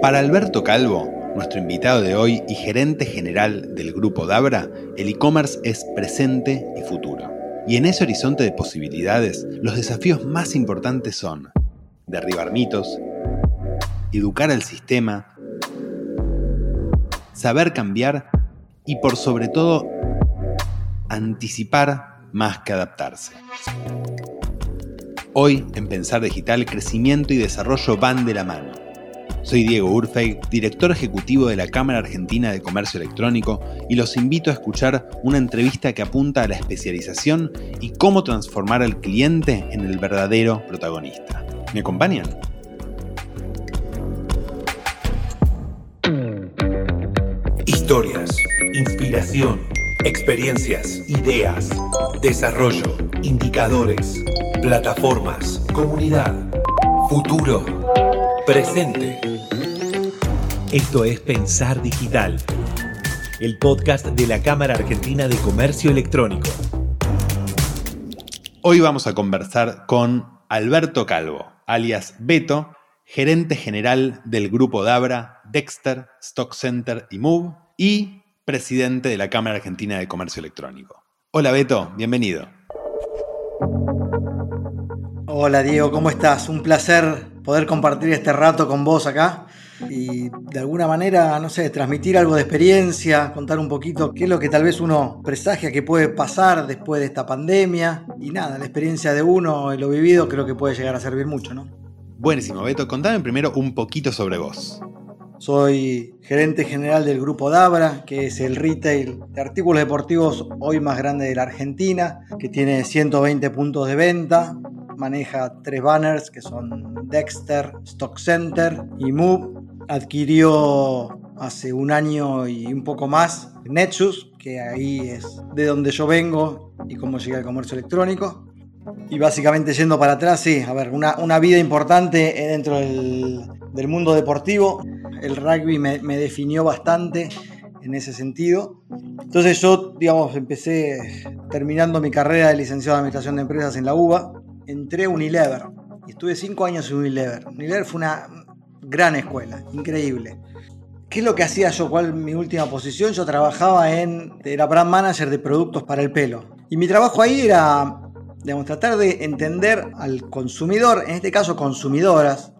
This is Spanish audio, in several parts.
Para Alberto Calvo, nuestro invitado de hoy y gerente general del grupo Dabra, el e-commerce es presente y futuro. Y en ese horizonte de posibilidades, los desafíos más importantes son derribar mitos, educar al sistema, saber cambiar y por sobre todo anticipar más que adaptarse. Hoy, en Pensar Digital, crecimiento y desarrollo van de la mano. Soy Diego Urfey, director ejecutivo de la Cámara Argentina de Comercio Electrónico, y los invito a escuchar una entrevista que apunta a la especialización y cómo transformar al cliente en el verdadero protagonista. ¿Me acompañan? Historias, inspiración, experiencias, ideas, desarrollo, indicadores, plataformas, comunidad, futuro, presente. Esto es Pensar Digital, el podcast de la Cámara Argentina de Comercio Electrónico. Hoy vamos a conversar con Alberto Calvo, alias Beto, gerente general del grupo Dabra, Dexter, Stock Center y Move, y presidente de la Cámara Argentina de Comercio Electrónico. Hola Beto, bienvenido. Hola Diego, ¿cómo estás? Un placer poder compartir este rato con vos acá y de alguna manera, no sé, transmitir algo de experiencia, contar un poquito qué es lo que tal vez uno presagia que puede pasar después de esta pandemia y nada, la experiencia de uno y lo vivido creo que puede llegar a servir mucho, ¿no? Buenísimo, Beto, contame primero un poquito sobre vos. Soy gerente general del grupo Dabra, que es el retail de artículos deportivos hoy más grande de la Argentina, que tiene 120 puntos de venta, maneja tres banners que son Dexter, Stock Center y Move. Adquirió hace un año y un poco más Nexus, que ahí es de donde yo vengo y cómo llegué al comercio electrónico. Y básicamente yendo para atrás, sí, a ver, una, una vida importante dentro del, del, mundo deportivo. El rugby me, me, definió bastante en ese sentido. Entonces yo, digamos, empecé terminando mi carrera de licenciado en Administración de Empresas en la UBA. Entré a Unilever y estuve cinco años en Unilever. Unilever fue una gran escuela, increíble. ¿Qué es lo que hacía yo? ¿Cuál mi última posición? Yo trabajaba en, era brand manager de productos para el pelo. Y mi trabajo ahí era digamos, tratar de entender al consumidor, en este caso consumidoras.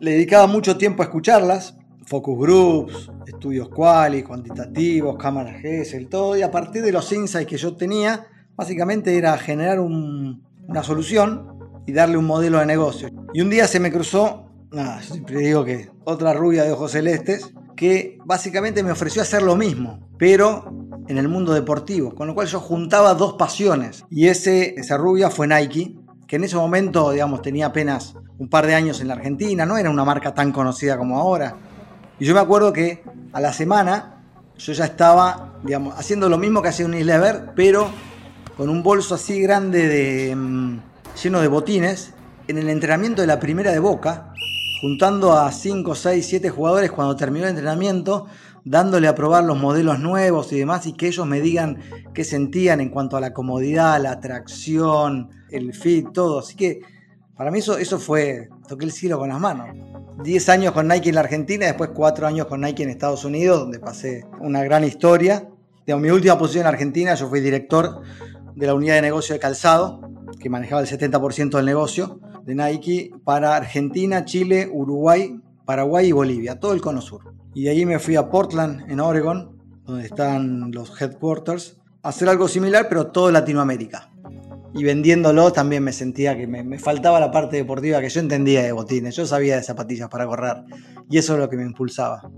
Le dedicaba mucho tiempo a escucharlas, focus groups, estudios quali, cuantitativos, cámaras GESEL, todo, y a partir de los insights que yo tenía, básicamente era generar un, una solución y darle un modelo de negocio. Y un día se me cruzó, nada, yo siempre digo que otra rubia de ojos celestes, que básicamente me ofreció hacer lo mismo, pero en el mundo deportivo, con lo cual yo juntaba dos pasiones. Y ese, esa rubia fue Nike, que en ese momento, digamos, tenía apenas un par de años en la Argentina, no era una marca tan conocida como ahora. Y yo me acuerdo que a la semana yo ya estaba, digamos, haciendo lo mismo que hacía Unilever, pero con un bolso así grande de, mmm, lleno de botines, en el entrenamiento de la primera de Boca, juntando a 5, 6, 7 jugadores cuando terminó el entrenamiento, dándole a probar los modelos nuevos y demás, y que ellos me digan qué sentían en cuanto a la comodidad, la atracción, el fit, todo. Así que para mí eso, eso fue, toqué el cielo con las manos. 10 años con Nike en la Argentina, después 4 años con Nike en Estados Unidos, donde pasé una gran historia. De mi última posición en Argentina, yo fui director de la unidad de negocio de calzado, que manejaba el 70% del negocio de Nike para Argentina, Chile, Uruguay, Paraguay y Bolivia, todo el cono sur. Y de allí me fui a Portland, en Oregon, donde están los headquarters, a hacer algo similar, pero todo Latinoamérica. Y vendiéndolo también me sentía que me, me, faltaba la parte deportiva que yo entendía de botines, yo sabía de zapatillas para correr, y eso es lo que me impulsaba.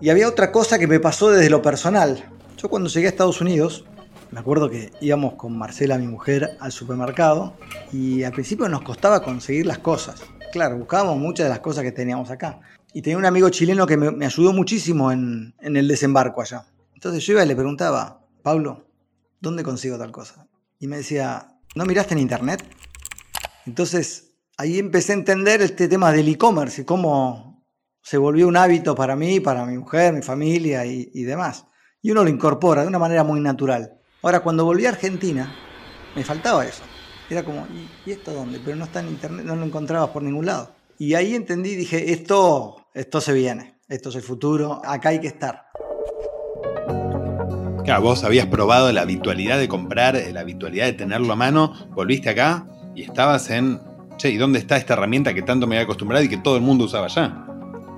Y había otra cosa que me pasó desde lo personal. Yo cuando llegué a Estados Unidos, me acuerdo que íbamos con Marcela, mi mujer, al supermercado y al principio nos costaba conseguir las cosas. Claro, buscábamos muchas de las cosas que teníamos acá. Y tenía un amigo chileno que me, ayudó muchísimo en, en, el desembarco allá. Entonces yo iba y le preguntaba, Pablo, ¿dónde consigo tal cosa? Y me decía, ¿no miraste en internet? Entonces ahí empecé a entender este tema del e-commerce y cómo se volvió un hábito para mí, para mi mujer, mi familia y, y demás. Y uno lo incorpora de una manera muy natural. Ahora, cuando volví a Argentina, me faltaba eso. Era como, ¿y, esto dónde? Pero no está en internet, no lo encontrabas por ningún lado. Y ahí entendí, dije, esto, esto se viene, esto es el futuro, acá hay que estar. Claro, vos habías probado la habitualidad de comprar, la habitualidad de tenerlo a mano, volviste acá y estabas en, che, ¿y dónde está esta herramienta que tanto me había acostumbrado y que todo el mundo usaba ya?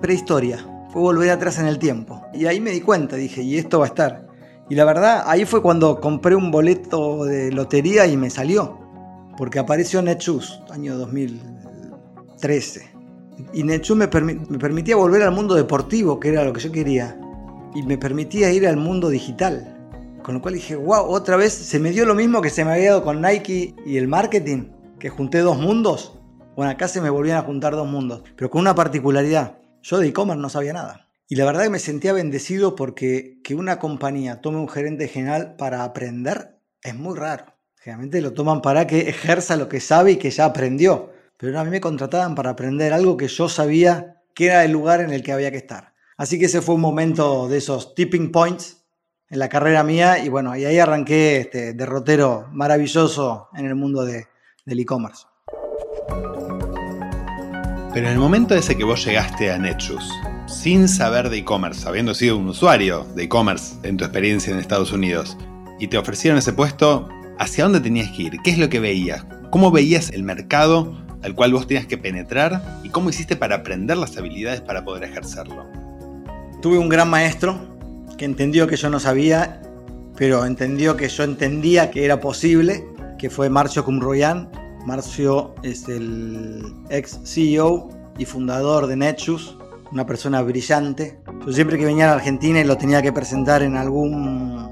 Prehistoria, fue volver atrás en el tiempo. Y ahí me di cuenta, dije, y esto va a estar. Y la verdad, ahí fue cuando compré un boleto de lotería y me salió. Porque apareció Netshoes, año 2013. Y Netshoes me, me permitía volver al mundo deportivo, que era lo que yo quería. Y me permitía ir al mundo digital. Con lo cual dije, wow, otra vez se me dio lo mismo que se me había dado con Nike y el marketing, que junté dos mundos. Bueno, acá se me volvían a juntar dos mundos, pero con una particularidad. Yo de e-commerce no sabía nada. Y la verdad que me sentía bendecido porque que una compañía tome un gerente general para aprender es muy raro. Generalmente lo toman para que ejerza lo que sabe y que ya aprendió. Pero a mí me contrataban para aprender algo que yo sabía que era el lugar en el que había que estar. Así que ese fue un momento de esos tipping points en la carrera mía y bueno, y ahí arranqué este derrotero maravilloso en el mundo de, del e-commerce. Pero en el momento ese que vos llegaste a Netshoes, sin saber de e-commerce, habiendo sido un usuario de e-commerce en tu experiencia en Estados Unidos, y te ofrecieron ese puesto, ¿hacia dónde tenías que ir? ¿Qué es lo que veías? ¿Cómo veías el mercado al cual vos tenías que penetrar? ¿Y cómo hiciste para aprender las habilidades para poder ejercerlo? Tuve un gran maestro que entendió que yo no sabía, pero entendió que yo entendía que era posible, que fue Marcio Cumroyan. Marcio es el ex CEO y fundador de Netshoes, una persona brillante. Yo siempre que venía a Argentina y lo tenía que presentar en algún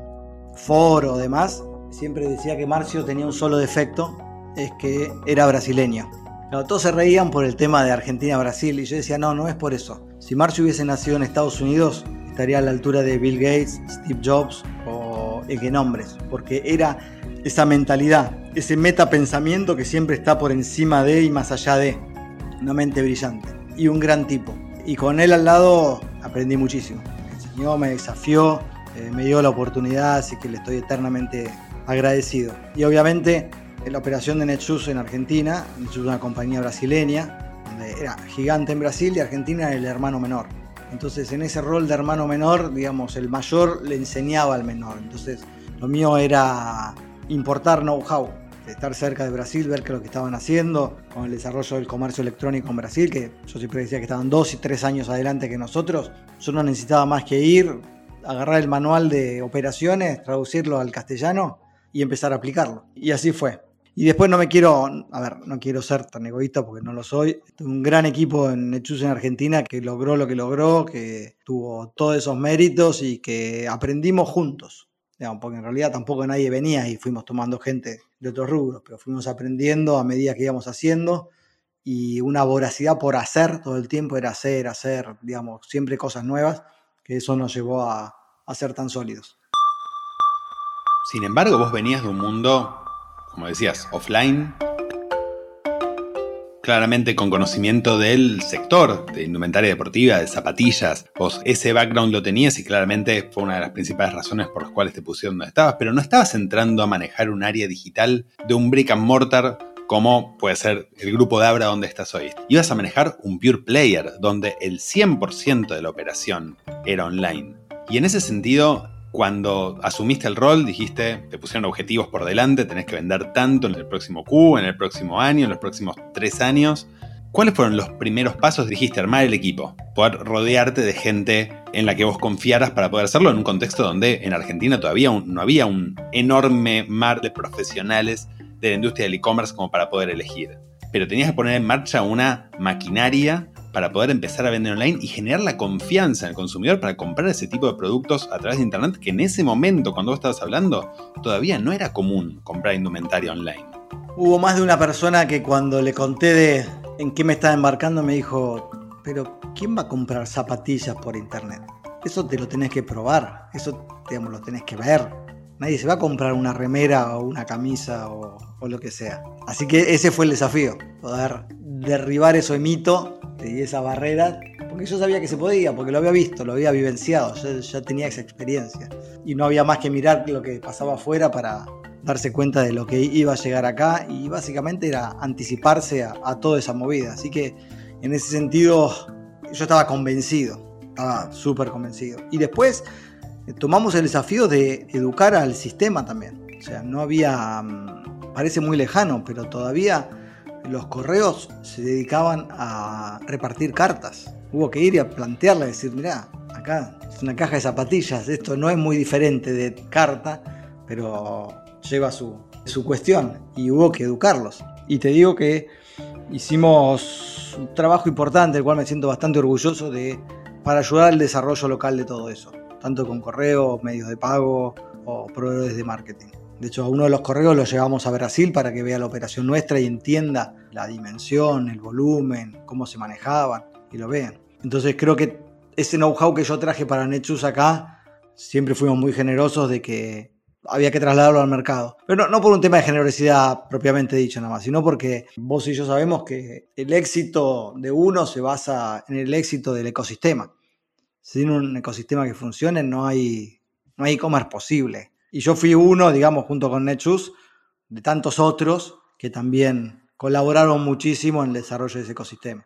foro o demás, siempre decía que Marcio tenía un solo defecto, es que era brasileño. todos se reían por el tema de Argentina-Brasil y yo decía, no, no es por eso. Si Marcio hubiese nacido en Estados Unidos, estaría a la altura de Bill Gates, Steve Jobs o el que nombres, porque era esa mentalidad, ese metapensamiento que siempre está por encima de y más allá de. Una mente brillante y un gran tipo. Y con él al lado aprendí muchísimo. Me enseñó, me desafió, eh, me dio la oportunidad, así que le estoy eternamente agradecido. Y obviamente la operación de Netshoes en Argentina, es una compañía brasileña, donde era gigante en Brasil y Argentina era el hermano menor. Entonces en ese rol de hermano menor, digamos, el mayor le enseñaba al menor. Entonces lo mío era importar know-how, estar cerca de Brasil, ver qué es lo que estaban haciendo con el desarrollo del comercio electrónico en Brasil, que yo siempre decía que estaban dos y tres años adelante que nosotros. Yo no necesitaba más que ir, agarrar el manual de operaciones, traducirlo al castellano y empezar a aplicarlo. Y así fue. Y después no me quiero, a ver, no quiero ser tan egoísta porque no lo soy. un gran equipo en Nechus en Argentina que logró lo que logró, que tuvo todos esos méritos y que aprendimos juntos. Digamos, porque en realidad tampoco nadie venía y fuimos tomando gente de otros rubros, pero fuimos aprendiendo a medida que íbamos haciendo y una voracidad por hacer todo el tiempo era hacer, hacer, digamos, siempre cosas nuevas, que eso nos llevó a, a ser tan sólidos. Sin embargo, vos venías de un mundo como decías, offline, claramente con conocimiento del sector de indumentaria deportiva, de zapatillas. Vos ese background lo tenías y claramente fue una de las principales razones por las cuales te pusieron donde estabas, pero no estabas entrando a manejar un área digital de un brick and mortar como puede ser el grupo de Abra donde estás hoy. Ibas a manejar un pure player donde el 100% de la operación era online. Y en ese sentido, cuando asumiste el rol, dijiste, te pusieron objetivos por delante, tenés que vender tanto en el próximo Q, en el próximo año, en los próximos tres años. ¿Cuáles fueron los primeros pasos? Dijiste armar el equipo, poder rodearte de gente en la que vos confiaras para poder hacerlo en un contexto donde en Argentina todavía no había un enorme mar de profesionales de la industria del e-commerce como para poder elegir. Pero tenías que poner en marcha una maquinaria para poder empezar a vender online y generar la confianza en el consumidor para comprar ese tipo de productos a través de Internet, que en ese momento, cuando vos estabas hablando, todavía no era común comprar indumentaria online. Hubo más de una persona que cuando le conté de en qué me estaba embarcando me dijo, pero ¿quién va a comprar zapatillas por Internet? Eso te lo tenés que probar, eso digamos, lo tenés que ver. Nadie se va a comprar una remera o una camisa o, o lo que sea. Así que ese fue el desafío, poder derribar ese mito y esa barrera, porque yo sabía que se podía, porque lo había visto, lo había vivenciado, yo ya tenía esa experiencia. Y no había más que mirar lo que pasaba afuera para darse cuenta de lo que iba a llegar acá y básicamente era anticiparse a, toda esa movida. Así que en ese sentido yo estaba convencido, estaba súper convencido. Y después eh, tomamos el desafío de educar al sistema también. O sea, no había, mm, parece muy lejano, pero todavía los correos se dedicaban a repartir cartas. Hubo que ir y a plantearla y decir, mirá, acá es una caja de zapatillas, esto no es muy diferente de carta, pero lleva su, su cuestión y hubo que educarlos. Y te digo que hicimos un trabajo importante, del cual me siento bastante orgulloso de, para ayudar al desarrollo local de todo eso, tanto con correos, medios de pago o proveedores de marketing. De hecho, a uno de los correos lo llevamos a Brasil para que vea la operación nuestra y entienda la dimensión, el volumen, cómo se manejaban y lo vean. Entonces creo que ese know-how que yo traje para Netshoes acá, siempre fuimos muy generosos de que había que trasladarlo al mercado. Pero no, por un tema de generosidad propiamente dicho nada más, sino porque vos y yo sabemos que el éxito de uno se basa en el éxito del ecosistema. Sin un ecosistema que funcione no hay no hay e-commerce posible. Y yo fui uno, digamos, junto con Netshoes, de tantos otros que también colaboraron muchísimo en el desarrollo de ese ecosistema.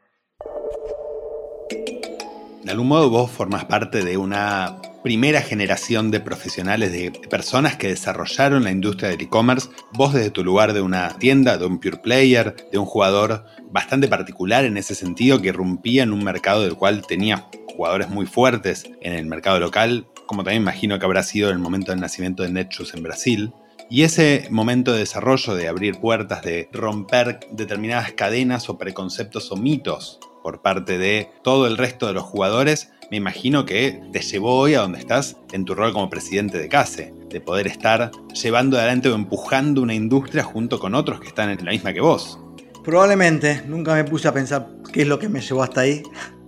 De algún modo vos formás parte de una primera generación de profesionales, de personas que desarrollaron la industria del e-commerce. Vos desde tu lugar de una tienda, de un pure player, de un jugador bastante particular en ese sentido, que irrumpía en un mercado del cual tenía jugadores muy fuertes en el mercado local, como también imagino que habrá sido el momento del nacimiento de Netshoes en Brasil. Y ese momento de desarrollo, de abrir puertas, de romper determinadas cadenas o preconceptos o mitos por parte de todo el resto de los jugadores, me imagino que te llevó hoy a donde estás en tu rol como presidente de CASE, de poder estar llevando adelante o empujando una industria junto con otros que están en la misma que vos. Probablemente, nunca me puse a pensar qué es lo que me llevó hasta ahí,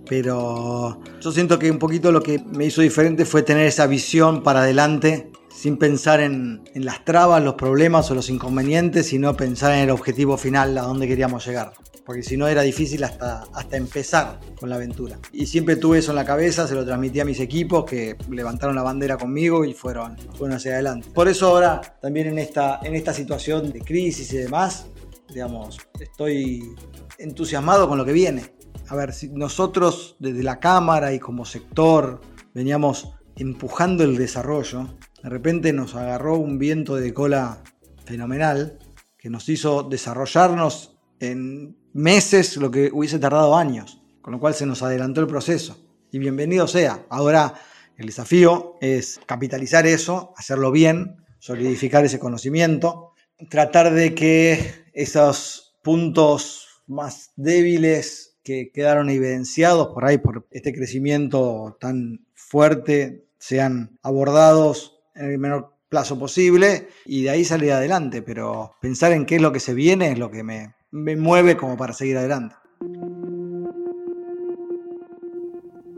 pero yo siento que un poquito lo que me hizo diferente fue tener esa visión para adelante sin pensar en, en, las trabas, los problemas o los inconvenientes, sino pensar en el objetivo final, a dónde queríamos llegar porque si no era difícil hasta, hasta empezar con la aventura. Y siempre tuve eso en la cabeza, se lo transmití a mis equipos que levantaron la bandera conmigo y fueron, fueron hacia adelante. Por eso ahora también en esta, en esta situación de crisis y demás, digamos, estoy entusiasmado con lo que viene. A ver, si nosotros desde la Cámara y como sector veníamos empujando el desarrollo, de repente nos agarró un viento de cola fenomenal que nos hizo desarrollarnos en meses lo que hubiese tardado años, con lo cual se nos adelantó el proceso. Y bienvenido sea. Ahora el desafío es capitalizar eso, hacerlo bien, solidificar ese conocimiento, tratar de que esos puntos más débiles que quedaron evidenciados por ahí por este crecimiento tan fuerte sean abordados en el menor plazo posible y de ahí salir adelante, pero pensar en qué es lo que se viene es lo que me, me mueve como para seguir adelante.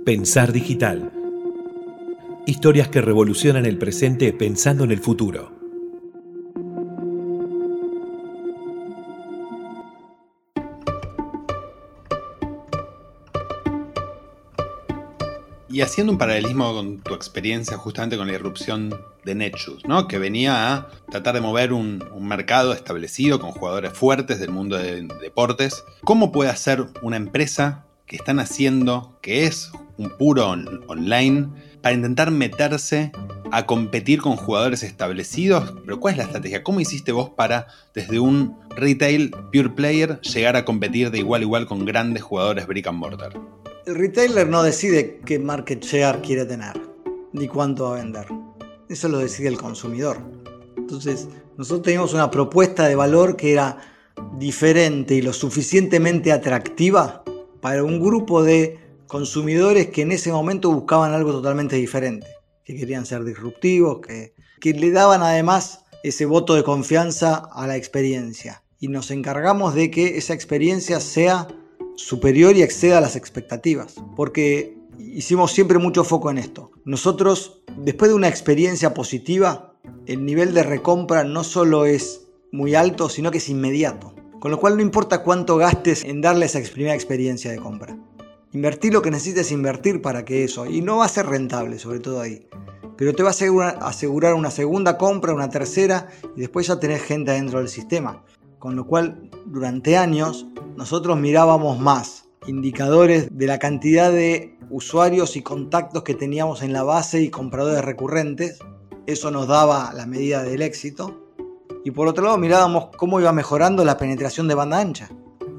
Pensar digital. Historias que revolucionan el presente pensando en el futuro. Y haciendo un paralelismo con tu experiencia justamente con la irrupción de Netshoes, ¿no? que venía a tratar de mover un, mercado establecido con jugadores fuertes del mundo de, deportes, ¿cómo puede hacer una empresa que están haciendo, que es un puro online, para intentar meterse a competir con jugadores establecidos? Pero ¿cuál es la estrategia? ¿Cómo hiciste vos para, desde un retail pure player, llegar a competir de igual a igual con grandes jugadores brick and mortar? El retailer no decide qué market share quiere tener, ni cuánto va a vender. Eso lo decide el consumidor. Entonces, nosotros teníamos una propuesta de valor que era diferente y lo suficientemente atractiva para un grupo de consumidores que en ese momento buscaban algo totalmente diferente, que querían ser disruptivos, que, que le daban además ese voto de confianza a la experiencia. Y nos encargamos de que esa experiencia sea superior y exceda las expectativas, porque hicimos siempre mucho foco en esto. Nosotros, después de una experiencia positiva, el nivel de recompra no solo es muy alto, sino que es inmediato. Con lo cual no importa cuánto gastes en darle esa primera experiencia de compra. Invertir lo que necesites invertir para que eso, y no va a ser rentable, sobre todo ahí, pero te va a asegurar, una segunda compra, una tercera, y después ya tenés gente dentro del sistema. Con lo cual, durante años, nosotros mirábamos más indicadores de la cantidad de usuarios y contactos que teníamos en la base y compradores recurrentes. Eso nos daba la medida del éxito. Y por otro lado mirábamos cómo iba mejorando la penetración de banda ancha,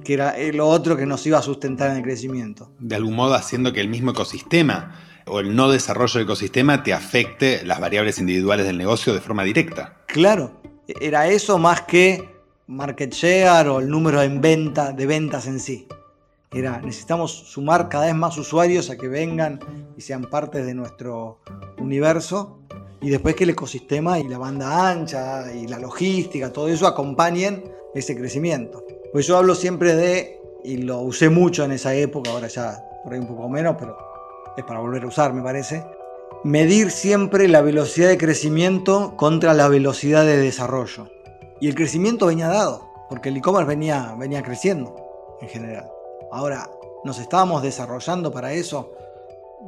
que era lo otro que nos iba a sustentar en el crecimiento. De algún modo haciendo que el mismo ecosistema o el no desarrollo del ecosistema te afecte las variables individuales del negocio de forma directa. Claro, era eso más que market share o el número en venta, de ventas en sí. Era, necesitamos sumar cada vez más usuarios a que vengan y sean parte de nuestro universo y después que el ecosistema y la banda ancha y la logística, todo eso acompañen ese crecimiento. Pues yo hablo siempre de, y lo usé mucho en esa época, ahora ya por ahí un poco menos, pero es para volver a usar me parece, medir siempre la velocidad de crecimiento contra la velocidad de desarrollo. Y el crecimiento venía dado, porque el e-commerce venía, venía creciendo en general. Ahora, nos estábamos desarrollando para eso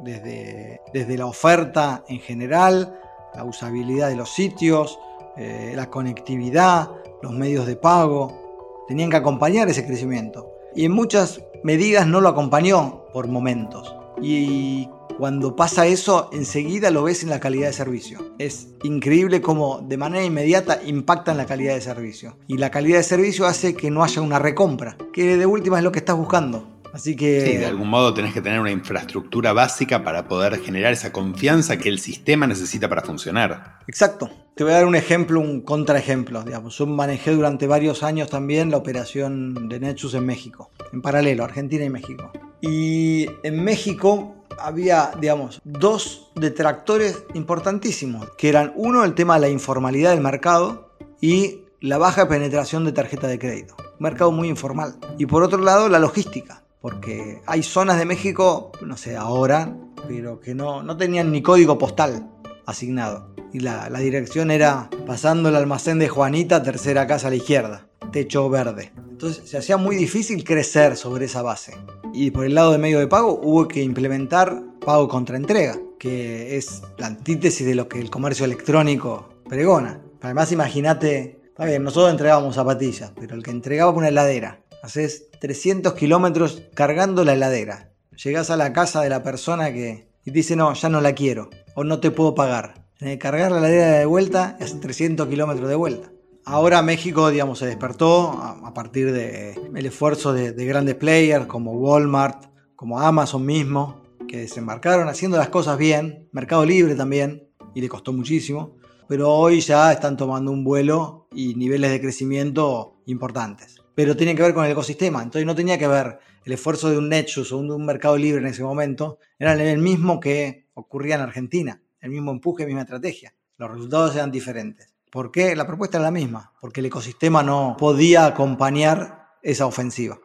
desde, desde la oferta en general, la usabilidad de los sitios, eh, la conectividad, los medios de pago. Tenían que acompañar ese crecimiento. Y en muchas medidas no lo acompañó por momentos. Y cuando pasa eso, enseguida lo ves en la calidad de servicio. Es increíble cómo de manera inmediata impactan la calidad de servicio. Y la calidad de servicio hace que no haya una recompra, que de última es lo que estás buscando. Así que... Sí, de algún modo tenés que tener una infraestructura básica para poder generar esa confianza que el sistema necesita para funcionar. Exacto. Te voy a dar un ejemplo, un contraejemplo. Digamos. Yo manejé durante varios años también la operación de Nexus en México, en paralelo, Argentina y México. Y en México había, digamos, dos detractores importantísimos, que eran uno el tema de la informalidad del mercado y la baja penetración de tarjeta de crédito. Un mercado muy informal. Y por otro lado, la logística, porque hay zonas de México, no sé ahora, pero que no, no tenían ni código postal asignado. Y la, dirección era pasando el almacén de Juanita, tercera casa a la izquierda, techo verde. Entonces se hacía muy difícil crecer sobre esa base. Y por el lado de medio de pago hubo que implementar pago contra entrega, que es la antítesis de lo que el comercio electrónico pregona. Además imagínate, está bien, nosotros entregábamos zapatillas, pero el que entregaba una heladera, haces 300 kilómetros cargando la heladera. Llegás a la casa de la persona que dice, no, ya no la quiero, o no te puedo pagar. Cargar la heladera de vuelta haces 300 kilómetros de vuelta. Ahora México, digamos, se despertó a, partir del esfuerzo de, grandes players como Walmart, como Amazon mismo, que desembarcaron haciendo las cosas bien, Mercado Libre también, y le costó muchísimo, pero hoy ya están tomando un vuelo y niveles de crecimiento importantes. Pero tiene que ver con el ecosistema, entonces no tenía que ver el esfuerzo de un Nexus o un, un Mercado Libre en ese momento, era el mismo que ocurría en Argentina, el mismo empuje, misma estrategia. Los resultados eran diferentes. ¿Por qué? La propuesta era la misma, porque el ecosistema no podía acompañar esa ofensiva.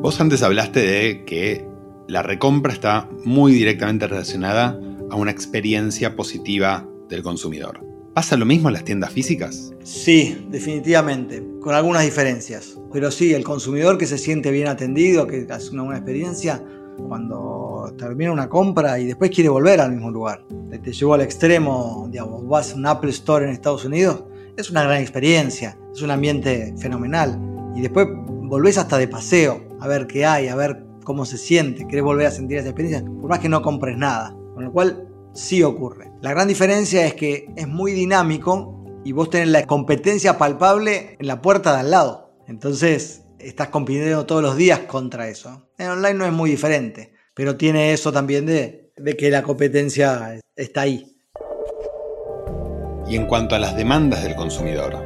Vos antes hablaste de que la recompra está muy directamente relacionada a una experiencia positiva del consumidor. ¿Pasa lo mismo en las tiendas físicas? Sí, definitivamente, con algunas diferencias. Pero sí, el consumidor que se siente bien atendido, que hace una buena experiencia, cuando termina una compra y después quiere volver al mismo lugar. Te llevo al extremo, digamos, vas a un Apple Store en Estados Unidos, es una gran experiencia, es un ambiente fenomenal. Y después volvés hasta de paseo, a ver qué hay, a ver cómo se siente, querés volver a sentir esa experiencia, por más que no compres nada. Con lo cual sí ocurre. La gran diferencia es que es muy dinámico y vos tenés la competencia palpable en la puerta de al lado. Entonces, estás compitiendo todos los días contra eso. En online no es muy diferente, pero tiene eso también de, que la competencia está ahí. Y en cuanto a las demandas del consumidor,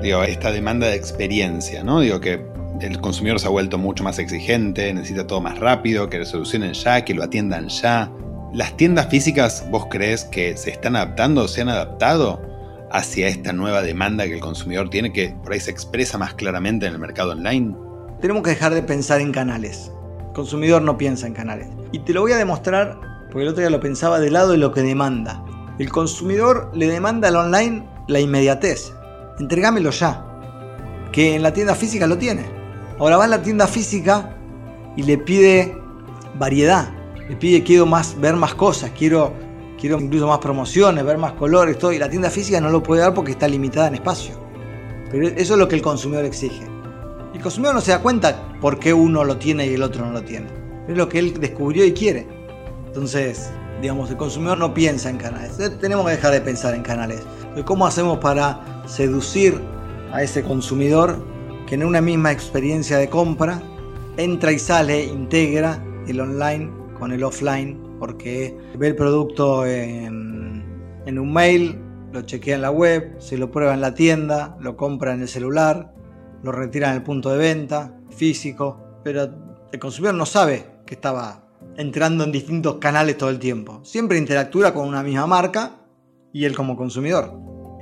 digo, esta demanda de experiencia, ¿no? Digo que el consumidor se ha vuelto mucho más exigente, necesita todo más rápido, que lo solucionen ya, que lo atiendan ya. ¿Las tiendas físicas vos crees que se están adaptando o se han adaptado hacia esta nueva demanda que el consumidor tiene, que por ahí se expresa más claramente en el mercado online? Tenemos que dejar de pensar en canales. El consumidor no piensa en canales. Y te lo voy a demostrar, porque el otro día lo pensaba del lado de lo que demanda. El consumidor le demanda al online la inmediatez. Entregámelo ya. Que en la tienda física lo tiene. Ahora va a la tienda física y le pide variedad. Pide quiero más, ver más cosas, quiero quiero incluso más promociones, ver más colores, todo, y la tienda física no lo puede dar porque está limitada en espacio. Pero eso es lo que el consumidor exige. El consumidor no se da cuenta por qué uno lo tiene y el otro no lo tiene. Es lo que él descubrió y quiere. Entonces, digamos, el consumidor no piensa en canales. Tenemos que dejar de pensar en canales. ¿Cómo hacemos para seducir a ese consumidor que en una misma experiencia de compra entra y sale, integra el online con el offline, porque ve el producto en, en un mail, lo chequea en la web, se lo prueba en la tienda, lo compra en el celular, lo retira en el punto de venta físico, pero el consumidor no sabe que estaba entrando en distintos canales todo el tiempo. Siempre interactúa con una misma marca y él como consumidor.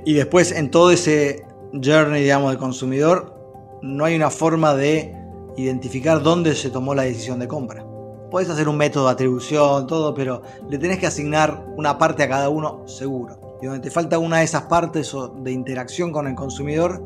Y después en todo ese journey, digamos, de consumidor, no hay una forma de identificar dónde se tomó la decisión de compra. Puedes hacer un método de atribución, todo, pero le tenés que asignar una parte a cada uno seguro. Y donde te falta una de esas partes de interacción con el consumidor,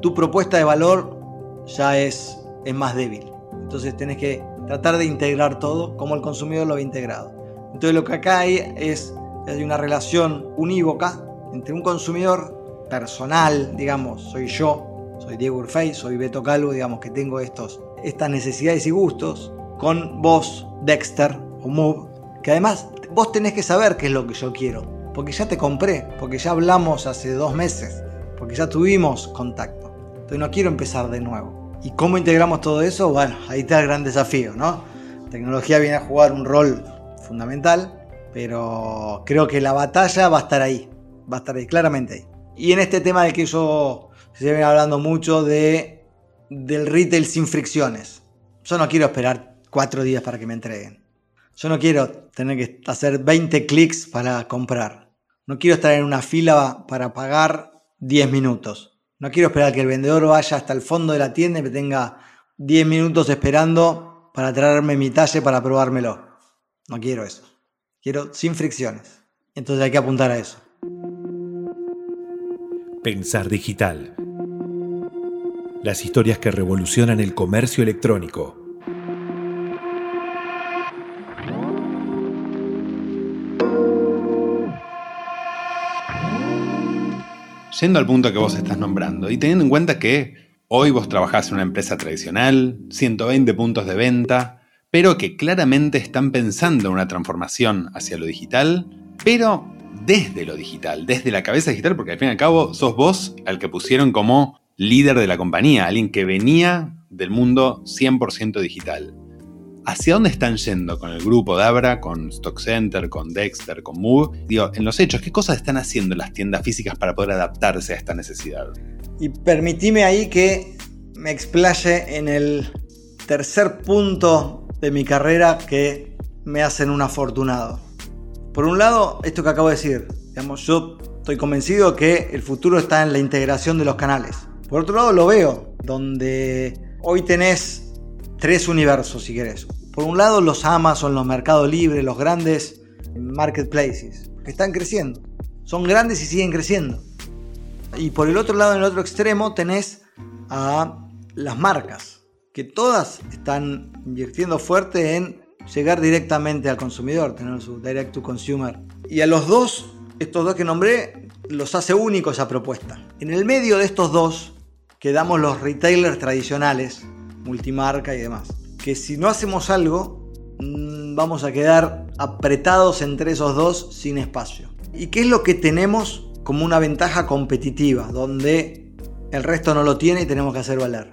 tu propuesta de valor ya es, es más débil. Entonces tenés que tratar de integrar todo como el consumidor lo ha integrado. Entonces lo que acá hay es hay una relación unívoca entre un consumidor personal, digamos, soy yo, soy Diego Urfey, soy Beto Calvo, digamos que tengo estos, estas necesidades y gustos, con vos, Dexter o Move, que además vos tenés que saber qué es lo que yo quiero, porque ya te compré, porque ya hablamos hace dos meses, porque ya tuvimos contacto. Entonces no quiero empezar de nuevo. ¿Y cómo integramos todo eso? Bueno, ahí está el gran desafío, ¿no? La tecnología viene a jugar un rol fundamental, pero creo que la batalla va a estar ahí, va a estar ahí, claramente ahí. Y en este tema de que yo se viene hablando mucho de, del retail sin fricciones. Yo no quiero esperar cuatro días para que me entreguen. Yo no quiero tener que hacer 20 clics para comprar. No quiero estar en una fila para pagar 10 minutos. No quiero esperar que el vendedor vaya hasta el fondo de la tienda y me tenga 10 minutos esperando para traerme mi talle para probármelo. No quiero eso. Quiero sin fricciones. Entonces hay que apuntar a eso. Pensar digital las historias que revolucionan el comercio electrónico. Yendo al punto que vos estás nombrando y teniendo en cuenta que hoy vos trabajás en una empresa tradicional, 120 puntos de venta, pero que claramente están pensando en una transformación hacia lo digital, pero desde lo digital, desde la cabeza digital, porque al fin y al cabo sos vos al que pusieron como líder de la compañía, alguien que venía del mundo 100% digital. ¿Hacia dónde están yendo con el grupo Dabra, con Stock Center, con Dexter, con Move? Digo, en los hechos, ¿qué cosas están haciendo las tiendas físicas para poder adaptarse a esta necesidad? Y permitime ahí que me explaye en el tercer punto de mi carrera que me hacen un afortunado. Por un lado, esto que acabo de decir, digamos, yo estoy convencido que el futuro está en la integración de los canales. Por otro lado lo veo, donde hoy tenés tres universos si querés. Por un lado los Amazon, los Mercado Libre, los grandes marketplaces, que están creciendo. Son grandes y siguen creciendo. Y por el otro lado, en el otro extremo, tenés a las marcas, que todas están invirtiendo fuerte en llegar directamente al consumidor, tener su direct to consumer. Y a los dos, estos dos que nombré, los hace únicos esa propuesta. En el medio de estos dos quedamos los retailers tradicionales, multimarca y demás. Que si no hacemos algo, mm, vamos a quedar apretados entre esos dos sin espacio. ¿Y qué es lo que tenemos como una ventaja competitiva, donde el resto no lo tiene y tenemos que hacer valer?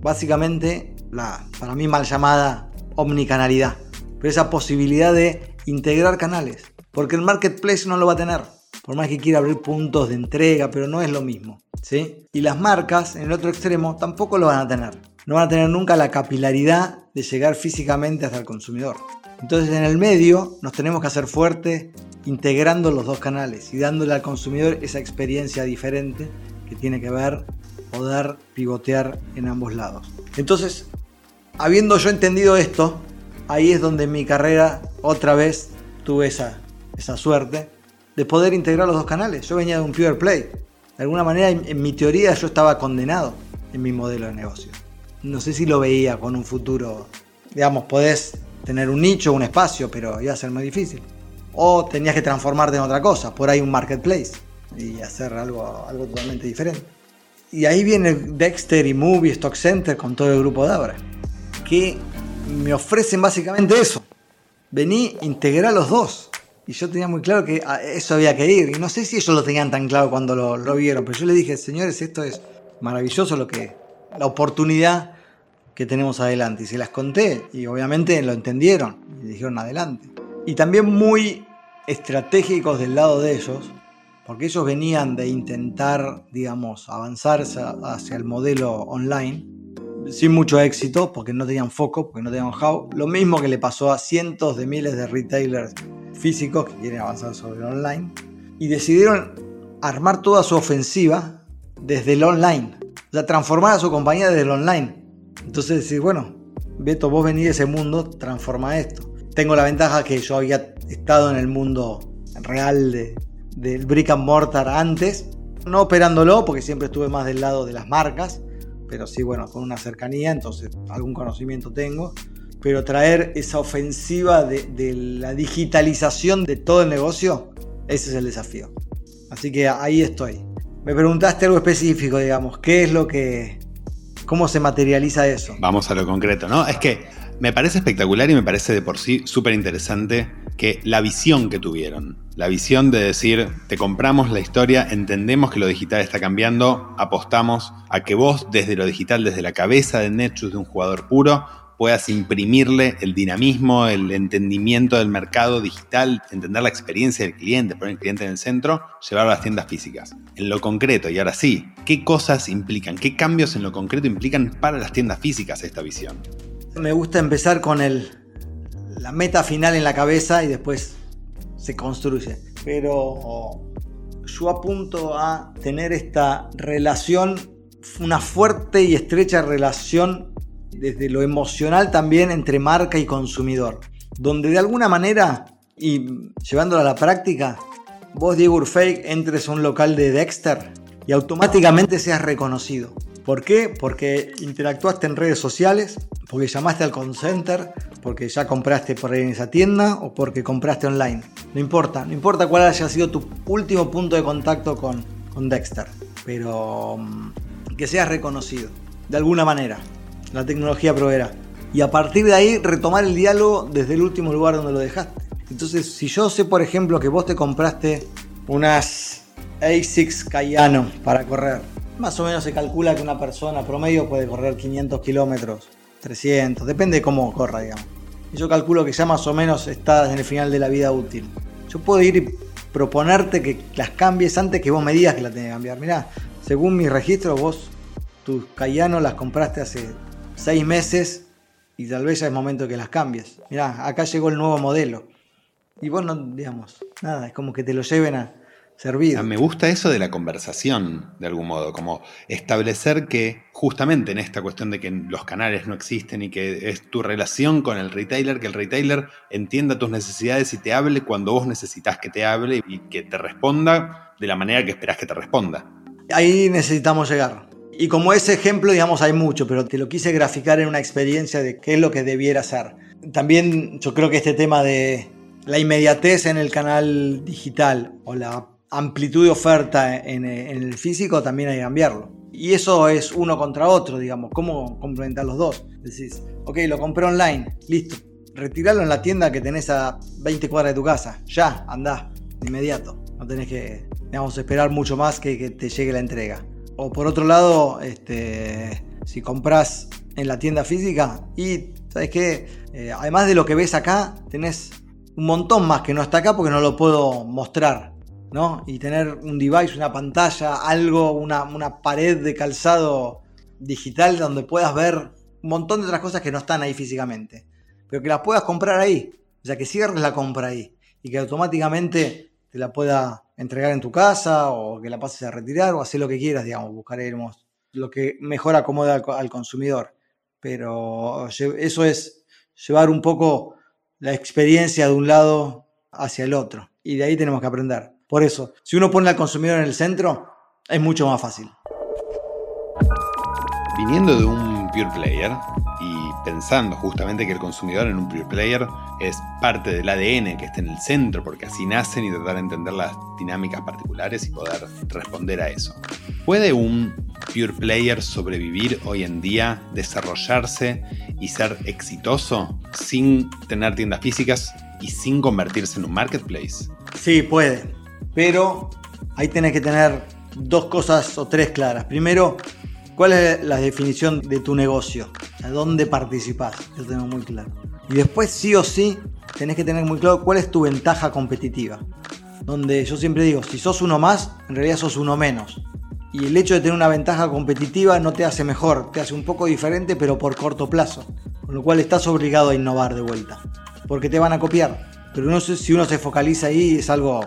Básicamente, la para mí mal llamada omnicanalidad, pero esa posibilidad de integrar canales, porque el marketplace no lo va a tener por más que quiera abrir puntos de entrega, pero no es lo mismo. ¿sí? Y las marcas, en el otro extremo, tampoco lo van a tener. No van a tener nunca la capilaridad de llegar físicamente hasta el consumidor. Entonces en el medio nos tenemos que hacer fuerte integrando los dos canales y dándole al consumidor esa experiencia diferente que tiene que ver poder pivotear en ambos lados. Entonces, habiendo yo entendido esto, ahí es donde en mi carrera otra vez tuve esa, esa suerte de poder integrar los dos canales. Yo venía de un pure play. De alguna manera, en, mi teoría, yo estaba condenado en mi modelo de negocio. No sé si lo veía con un futuro. Digamos, podés tener un nicho, un espacio, pero iba a ser muy difícil. O tenías que transformarte en otra cosa, por ahí un marketplace y hacer algo, algo totalmente diferente. Y ahí viene Dexter y Movie, Stock Center con todo el grupo de Abra, que me ofrecen básicamente eso. Vení, integrar los dos. Y yo tenía muy claro que eso había que ir. Y no sé si ellos lo tenían tan claro cuando lo, lo vieron, pero yo les dije, señores, esto es maravilloso lo que, la oportunidad que tenemos adelante. Y se las conté y obviamente lo entendieron y dijeron adelante. Y también muy estratégicos del lado de ellos, porque ellos venían de intentar, digamos, avanzar hacia el modelo online, sin mucho éxito, porque no tenían foco, porque no tenían how. Lo mismo que le pasó a cientos de miles de retailers físicos que quieren avanzar sobre el online, y decidieron armar toda su ofensiva desde el online, o sea, transformar a su compañía desde el online. Entonces decir, bueno, Beto, vos venís de ese mundo, transforma esto. Tengo la ventaja que yo había estado en el mundo real de, del brick and mortar antes, no operándolo porque siempre estuve más del lado de las marcas, pero sí, bueno, con una cercanía, entonces algún conocimiento tengo. Pero traer esa ofensiva de, de la digitalización de todo el negocio, ese es el desafío. Así que ahí estoy. Me preguntaste algo específico, digamos, ¿qué es lo que... ¿Cómo se materializa eso? Vamos a lo concreto, ¿no? Es que me parece espectacular y me parece de por sí súper interesante que la visión que tuvieron, la visión de decir, te compramos la historia, entendemos que lo digital está cambiando, apostamos a que vos desde lo digital, desde la cabeza de Netshoes de un jugador puro, puedas imprimirle el dinamismo, el entendimiento del mercado digital, entender la experiencia del cliente, poner el cliente en el centro, llevarlo a las tiendas físicas. En lo concreto, y ahora sí, ¿qué cosas implican, qué cambios en lo concreto implican para las tiendas físicas esta visión? Me gusta empezar con el, la meta final en la cabeza y después se construye. Pero yo apunto a tener esta relación, una fuerte y estrecha relación desde lo emocional también entre marca y consumidor, donde de alguna manera, y llevándolo a la práctica, vos Diego Urfey entres a un local de Dexter y automáticamente seas reconocido. ¿Por qué? Porque interactuaste en redes sociales, porque llamaste al call center, porque ya compraste por ahí en esa tienda o porque compraste online. No importa, no importa cuál haya sido tu último punto de contacto con, con Dexter, pero mm, que seas reconocido de alguna manera. La tecnología proveerá. Y a partir de ahí retomar el diálogo desde el último lugar donde lo dejaste. Entonces, si yo sé, por ejemplo, que vos te compraste unas ASICS Cayano para correr, más o menos se calcula que una persona promedio puede correr 500 kilómetros, 300, depende de cómo corra, digamos. Y yo calculo que ya más o menos estás en el final de la vida útil. Yo puedo ir y proponerte que las cambies antes que vos me digas que las tenés que cambiar. Mirá, según mis registros, vos tus Cayano las compraste hace 6 meses y tal vez ya es momento que las cambies. Mirá, acá llegó el nuevo modelo. Y vos no, digamos, nada, es como que te lo lleven a, servido. Me gusta eso de la conversación, de algún modo, como establecer que justamente en esta cuestión de que los canales no existen y que es tu relación con el retailer, que el retailer entienda tus necesidades y te hable cuando vos necesitas que te hable y que te responda de la manera que esperás que te responda. Ahí necesitamos llegar. Y como ese ejemplo, digamos, hay mucho, pero te lo quise graficar en una experiencia de qué es lo que debiera ser. También yo creo que este tema de la inmediatez en el canal digital o la amplitud de oferta en, el físico, también hay que cambiarlo. Y eso es uno contra otro, digamos, cómo complementar los dos. Decís, ok, lo compré online, listo, retiralo en la tienda que tenés a 20 cuadras de tu casa, ya, andá, de inmediato. No tenés que, digamos, esperar mucho más que, que te llegue la entrega. O por otro lado, este, si compras en la tienda física y, ¿sabes qué? Eh, además de lo que ves acá, tenés un montón más que no está acá porque no lo puedo mostrar. Y tener un device, una pantalla, algo, una, pared de calzado digital donde puedas ver un montón de otras cosas que no están ahí físicamente, pero que las puedas comprar ahí, o sea, que cierres la compra ahí y que automáticamente te la pueda entregar en tu casa o que la pases a retirar o hacer lo que quieras, digamos, buscaremos lo que mejor acomoda al, al consumidor. Pero eso es llevar un poco la experiencia de un lado hacia el otro y de ahí tenemos que aprender. Por eso, si uno pone al consumidor en el centro, es mucho más fácil. Viniendo de un pure player, pensando justamente que el consumidor en un pure player es parte del ADN que está en el centro, porque así nacen y tratar de entender las dinámicas particulares y poder responder a eso. ¿Puede un pure player sobrevivir hoy en día, desarrollarse y ser exitoso sin tener tiendas físicas y sin convertirse en un marketplace? Sí, puede, pero ahí tenés que tener dos cosas o tres claras. Primero, ¿cuál es la definición de tu negocio? ¿A dónde participás? Eso tengo muy claro. Y después, sí o sí, tenés que tener muy claro cuál es tu ventaja competitiva. Donde yo siempre digo, si sos uno más, en realidad sos uno menos. Y el hecho de tener una ventaja competitiva no te hace mejor, te hace un poco diferente, pero por corto plazo. Con lo cual estás obligado a innovar de vuelta. Porque te van a copiar. Pero no sé si uno se focaliza ahí, es algo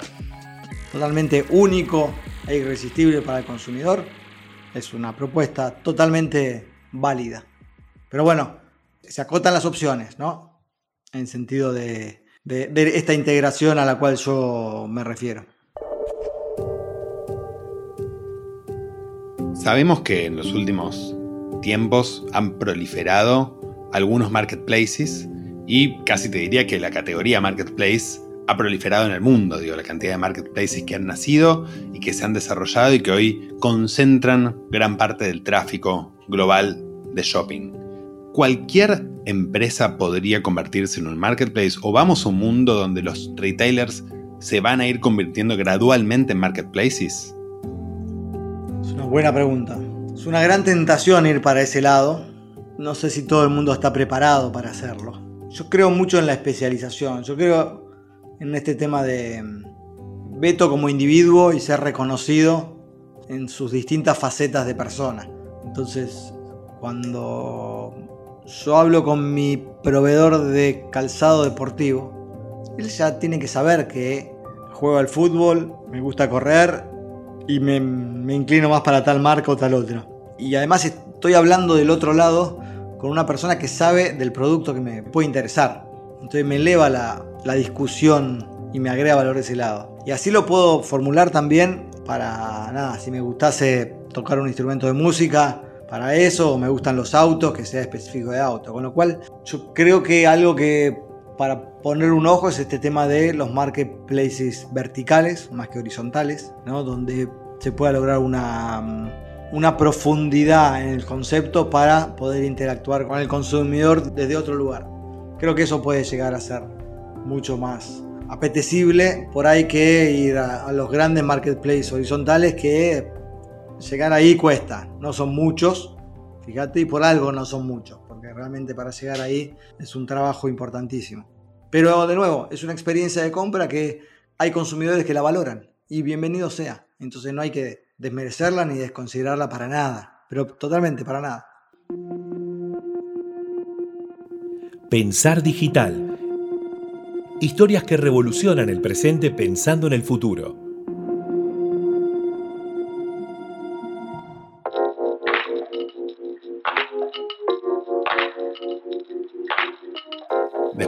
totalmente único e irresistible para el consumidor, es una propuesta totalmente válida. Pero bueno, se acotan las opciones, ¿no? En sentido de, esta integración a la cual yo me refiero. Sabemos que en los últimos tiempos han proliferado algunos marketplaces y casi te diría que la categoría marketplace ha proliferado en el mundo, digo, la cantidad de marketplaces que han nacido y que se han desarrollado y que hoy concentran gran parte del tráfico global de shopping. ¿Cualquier empresa podría convertirse en un marketplace o vamos a un mundo donde los retailers se van a ir convirtiendo gradualmente en marketplaces? Es una buena pregunta. Es una gran tentación ir para ese lado. No sé si todo el mundo está preparado para hacerlo. Yo creo mucho en la especialización. Yo creo en este tema de mm, Beto como individuo y ser reconocido en sus distintas facetas de persona. Entonces, cuando yo hablo con mi proveedor de calzado deportivo, él ya tiene que saber que juego al fútbol, me gusta correr y me, inclino más para tal marca o tal otra. Y además estoy hablando del otro lado con una persona que sabe del producto que me puede interesar. Entonces me eleva la, la discusión y me agrega valor de ese lado. Y así lo puedo formular también para nada, si me gustase tocar un instrumento de música, para eso, me gustan los autos, que sea específico de auto. Con lo cual, yo creo que algo que para poner un ojo es este tema de los marketplaces verticales, más que horizontales, ¿no? donde se pueda lograr una, una profundidad en el concepto para poder interactuar con el consumidor desde otro lugar. Creo que eso puede llegar a ser mucho más apetecible por ahí que ir a, los grandes marketplaces horizontales que llegar ahí cuesta. No son muchos, fíjate, y por algo no son muchos, porque realmente para llegar ahí es un trabajo importantísimo. Pero de nuevo, es una experiencia de compra que hay consumidores que la valoran y bienvenido sea. Entonces no hay que desmerecerla ni desconsiderarla para nada, pero totalmente para nada. Pensar digital Historias que revolucionan el presente pensando en el futuro.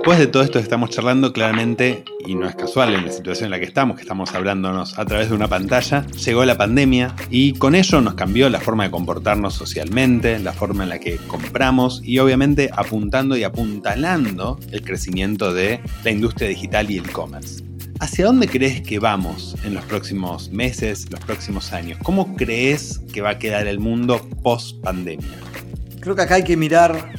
Después de todo esto que estamos charlando, claramente, y no es casual en la situación en la que estamos, que estamos hablándonos a través de una pantalla, llegó la pandemia y con ello nos cambió la forma de comportarnos socialmente, la forma en la que compramos y obviamente apuntando y apuntalando el crecimiento de la industria digital y el e-commerce. ¿Hacia dónde crees que vamos en los próximos meses, los próximos años? ¿Cómo crees que va a quedar el mundo post pandemia? Creo que acá hay que mirar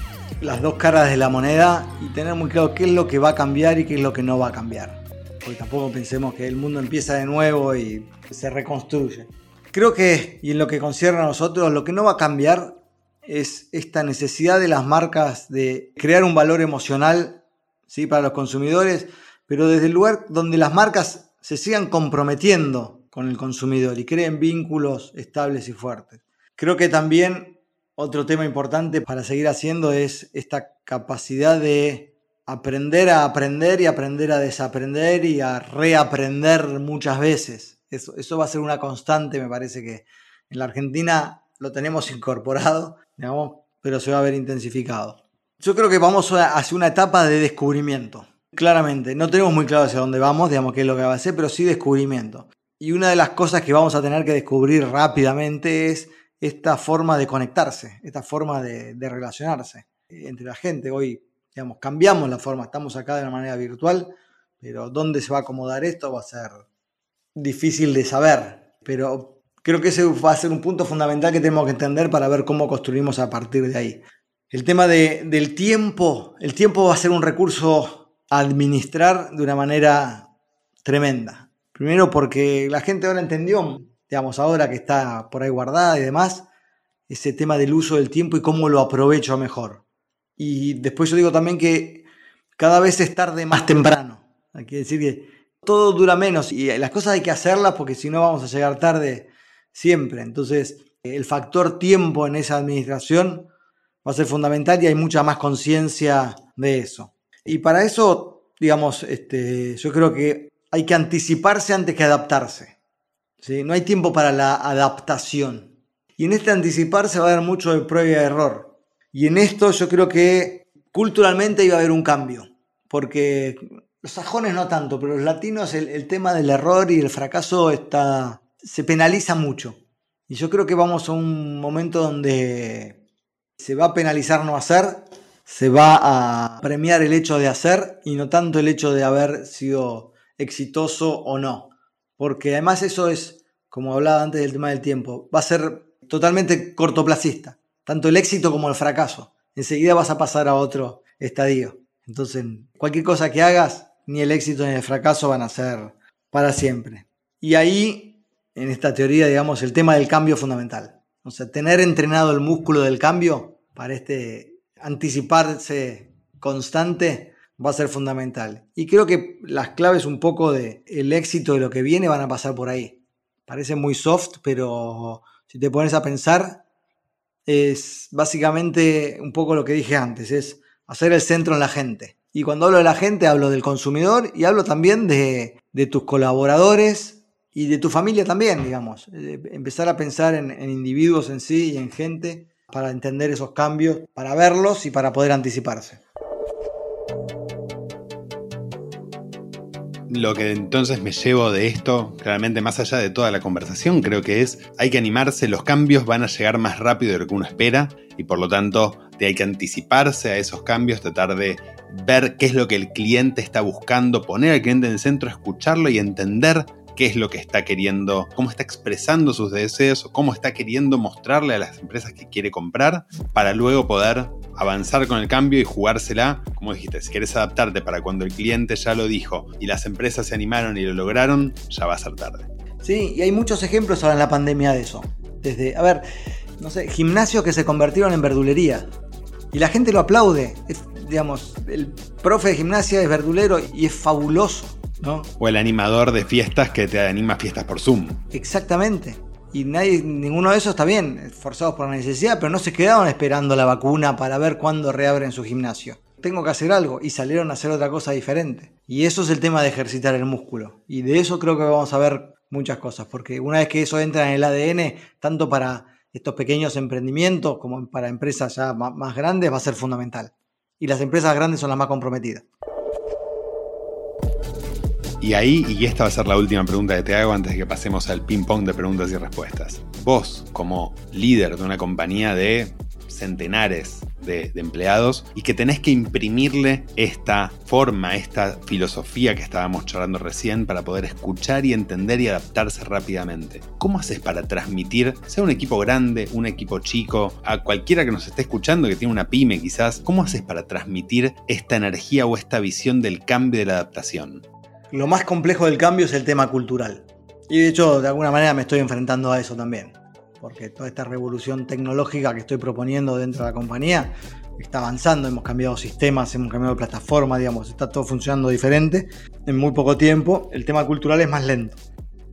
las dos caras de la moneda y tener muy claro qué es lo que va a cambiar y qué es lo que no va a cambiar. Porque tampoco pensemos que el mundo empieza de nuevo y se reconstruye. Creo que, y en lo que concierne a nosotros, lo que no va a cambiar es esta necesidad de las marcas de crear un valor emocional ¿sí? para los consumidores, pero desde el lugar donde las marcas se sigan comprometiendo con el consumidor y creen vínculos estables y fuertes. Creo que también otro tema importante para seguir haciendo es esta capacidad de aprender a aprender y aprender a desaprender y a reaprender muchas veces. Eso, eso va a ser una constante, me parece que en la Argentina lo tenemos incorporado, digamos, pero se va a ver intensificado. Yo creo que vamos hacia una etapa de descubrimiento. Claramente, no tenemos muy claro hacia dónde vamos, digamos qué es lo que va a ser, pero sí descubrimiento. Y una de las cosas que vamos a tener que descubrir rápidamente es esta forma de conectarse, esta forma de, relacionarse. entre la gente. Hoy, digamos, cambiamos la forma, estamos acá de una manera virtual, pero dónde se va a acomodar esto va a ser difícil de saber. Pero creo que ese va a ser un punto fundamental que tenemos que entender para ver cómo construimos a partir de ahí. El tema del tiempo, el tiempo va a ser un recurso a administrar de una manera tremenda. Primero porque la gente ahora entendió, digamos, ahora que está por ahí guardada y demás, ese tema del uso del tiempo y cómo lo aprovecho mejor. Y después yo digo también que cada vez es tarde más temprano. Que decir que todo dura menos y las cosas hay que hacerlas porque si no vamos a llegar tarde siempre. Entonces, el factor tiempo en esa administración va a ser fundamental y hay mucha más conciencia de eso. Y para eso, digamos, este, yo creo que hay que anticiparse antes que adaptarse. ¿Sí? No hay tiempo para la adaptación. Y en este anticiparse va a haber mucho de prueba y error. Y en esto yo creo que culturalmente iba a haber un cambio. Porque los sajones no tanto, pero los latinos el, tema del error y el fracaso está, se penaliza mucho. Y yo creo que vamos a un momento donde se va a penalizar no hacer, se va a premiar el hecho de hacer y no tanto el hecho de haber sido exitoso o no. Porque además eso es, como hablaba antes del tema del tiempo, va a ser totalmente cortoplacista, tanto el éxito como el fracaso. Enseguida vas a pasar a otro estadio. Entonces, cualquier cosa que hagas, ni el éxito ni el fracaso van a ser para siempre. Y ahí, en esta teoría, digamos, el tema del cambio fundamental. O sea, tener entrenado el músculo del cambio para este anticiparse constante va a ser fundamental. Y creo que las claves un poco de el éxito de lo que viene van a pasar por ahí. Parece muy soft, pero si te pones a pensar, es básicamente un poco lo que dije antes, es hacer el centro en la gente. Y cuando hablo de la gente, hablo del consumidor y hablo también de, tus colaboradores y de tu familia también, digamos. Eh, empezar a pensar en, en individuos en sí y en gente para entender esos cambios, para verlos y para poder anticiparse. Lo que entonces me llevo de esto, claramente más allá de toda la conversación, creo que es, hay que animarse, los cambios van a llegar más rápido de lo que uno espera y por lo tanto hay que anticiparse a esos cambios, tratar de ver qué es lo que el cliente está buscando, poner al cliente en el centro, escucharlo y entender qué es lo que está queriendo, cómo está expresando sus deseos o cómo está queriendo mostrarle a las empresas que quiere comprar para luego poder avanzar con el cambio y jugársela. Como dijiste, si quieres adaptarte para cuando el cliente ya lo dijo y las empresas se animaron y lo lograron, ya va a ser tarde. Sí, y hay muchos ejemplos ahora en la pandemia de eso. Desde, a ver, no sé, gimnasios que se convirtieron en verdulería. Y la gente lo aplaude. Digamos, el profe de gimnasia es verdulero y es fabuloso, ¿no? O el animador de fiestas que te anima fiestas por Zoom. Exactamente. Y nadie, ninguno de esos está bien, forzados por la necesidad, pero no se quedaron esperando la vacuna para ver cuándo reabren su gimnasio. Tengo que hacer algo y salieron a hacer otra cosa diferente. Y eso es el tema de ejercitar el músculo. Y de eso creo que vamos a ver muchas cosas, porque una vez que eso entra en el ADN, tanto para estos pequeños emprendimientos como para empresas ya más grandes va a ser fundamental. Y las empresas grandes son las más comprometidas. Y ahí, y esta va a ser la última pregunta que te hago antes de que pasemos al ping-pong de preguntas y respuestas. Vos, como líder de una compañía de centenares de, empleados y que tenés que imprimirle esta forma, esta filosofía que estábamos charlando recién para poder escuchar y entender y adaptarse rápidamente. ¿Cómo haces para transmitir, sea un equipo grande, un equipo chico, a cualquiera que nos esté escuchando que tiene una pyme quizás, cómo haces para transmitir esta energía o esta visión del cambio y de la adaptación? Lo más complejo del cambio es el tema cultural. Y de hecho, de alguna manera me estoy enfrentando a eso también porque toda esta revolución tecnológica que estoy proponiendo dentro de la compañía está avanzando, hemos cambiado sistemas, hemos cambiado plataformas, digamos, está todo funcionando diferente en muy poco tiempo. El tema cultural es más lento.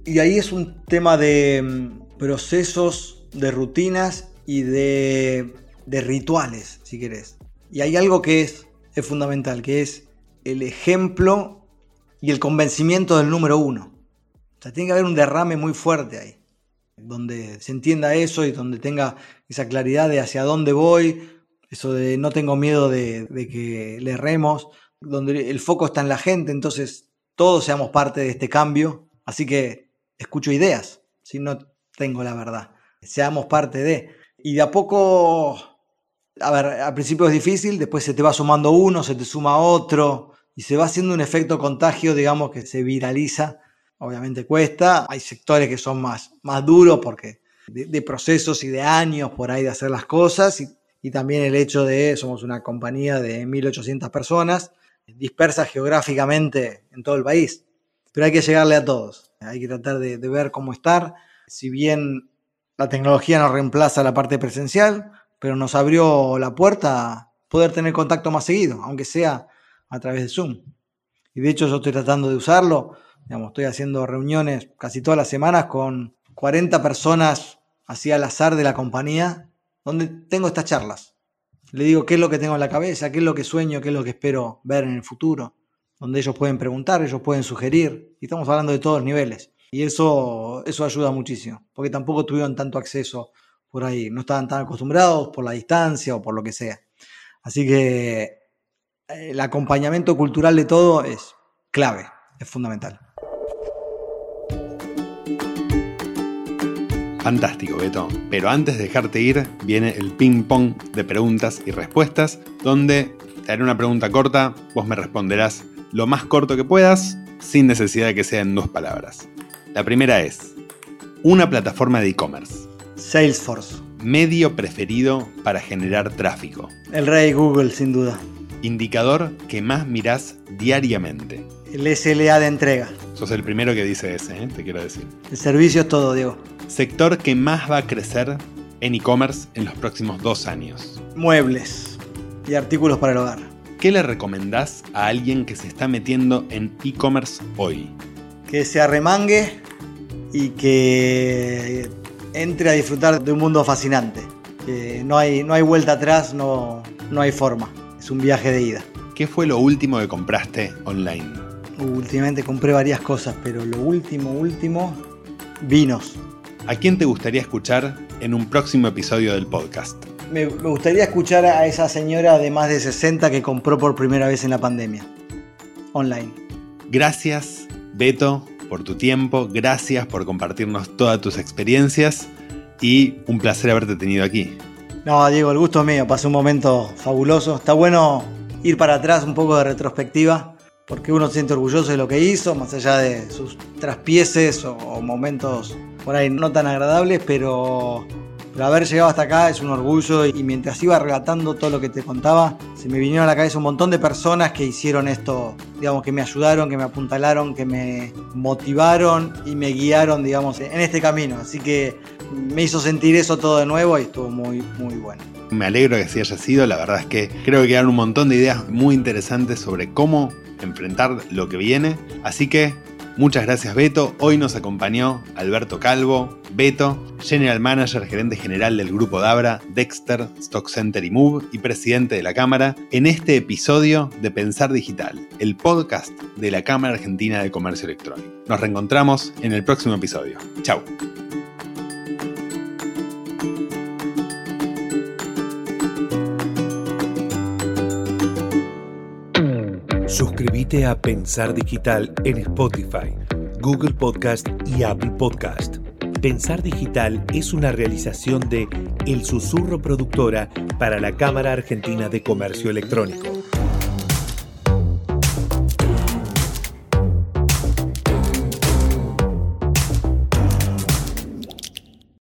Y ahí es un tema de mm, procesos, de rutinas y de, rituales, si querés. Y hay algo que es, es fundamental, que es el ejemplo y el convencimiento del número uno. O sea, tiene que haber un derrame muy fuerte ahí donde se entienda eso y donde tenga esa claridad de hacia dónde voy, eso de no tengo miedo de, que le erremos, donde el foco está en la gente, entonces todos seamos parte de este cambio, así que escucho ideas, si no tengo la verdad, seamos parte de. Y de a poco A ver, al principio es difícil, después se te va sumando uno, se te suma otro y se va haciendo un efecto contagio, digamos, que se viraliza. Obviamente cuesta, hay sectores que son más, más duros porque de, procesos y de años por ahí de hacer las cosas y, también el hecho de, somos una compañía de 1.800 personas, dispersas geográficamente en todo el país, pero hay que llegarle a todos, hay que tratar de, de ver cómo estar, si bien la tecnología no reemplaza la parte presencial, pero nos abrió la puerta a poder tener contacto más seguido, aunque sea a través de Zoom. Y de hecho yo estoy tratando de usarlo, digamos, estoy haciendo reuniones casi todas las semanas con 40 personas así al azar de la compañía, donde tengo estas charlas. Le digo qué es lo que tengo en la cabeza, qué es lo que sueño, qué es lo que espero ver en el futuro, donde ellos pueden preguntar, ellos pueden sugerir, y estamos hablando de todos niveles. Y eso, eso ayuda muchísimo, porque tampoco tuvieron tanto acceso por ahí, no estaban tan acostumbrados por la distancia o por lo que sea. Así que eh, el acompañamiento cultural de todo es clave, es fundamental. Fantástico, Beto. Pero antes de dejarte ir, viene el ping-pong de preguntas y respuestas, donde te haré una pregunta corta, vos me responderás lo más corto que puedas, sin necesidad de que sea en dos palabras. La primera es, una plataforma de e-commerce. Salesforce. Medio preferido para generar tráfico. El rey Google, sin duda. Indicador que más mirás diariamente. El SLA de entrega. Sos el primero que dice ese, ¿eh? te quiero decir. El servicio es todo, Diego. Sector que más va a crecer en e-commerce en los próximos dos años. Muebles y artículos para el hogar. ¿Qué le recomendás a alguien que se está metiendo en e-commerce hoy? Que se arremangue y que entre a disfrutar de un mundo fascinante. Que no hay, no hay vuelta atrás, no, no hay forma. Es un viaje de ida. ¿Qué fue lo último que compraste online? Últimamente compré varias cosas, pero lo último, último, vinos. ¿A quién te gustaría escuchar en un próximo episodio del podcast? Me, me gustaría escuchar a esa señora de más de 60 que compró por primera vez en la pandemia, online. Gracias, Beto, por tu tiempo, gracias por compartirnos todas tus experiencias y un placer haberte tenido aquí. No, Diego, el gusto es mío, pasé un momento fabuloso. Está bueno ir para atrás, un poco de retrospectiva, porque uno se siente orgulloso de lo que hizo, más allá de sus traspieces o, o momentos por ahí no tan agradables, pero pero haber llegado hasta acá es un orgullo y mientras iba relatando todo lo que te contaba, se me vinieron a la cabeza un montón de personas que hicieron esto, digamos, que me ayudaron, que me apuntalaron, que me motivaron y me guiaron, digamos, en este camino. Así que me hizo sentir eso todo de nuevo y estuvo muy, muy bueno. Me alegro que así haya sido, la verdad es que creo que quedaron un montón de ideas muy interesantes sobre cómo enfrentar lo que viene. Así que Muchas gracias Beto. Hoy nos acompañó Alberto Calvo, Beto, General Manager, gerente general del grupo Dabra, Dexter, Stock Center y Move y presidente de la Cámara, en este episodio de Pensar Digital, el podcast de la Cámara Argentina de Comercio Electrónico. Nos reencontramos en el próximo episodio. Chao. Suscríbete a Pensar Digital en Spotify, Google Podcast y Apple Podcast. Pensar Digital es una realización de El Susurro Productora para la Cámara Argentina de Comercio Electrónico.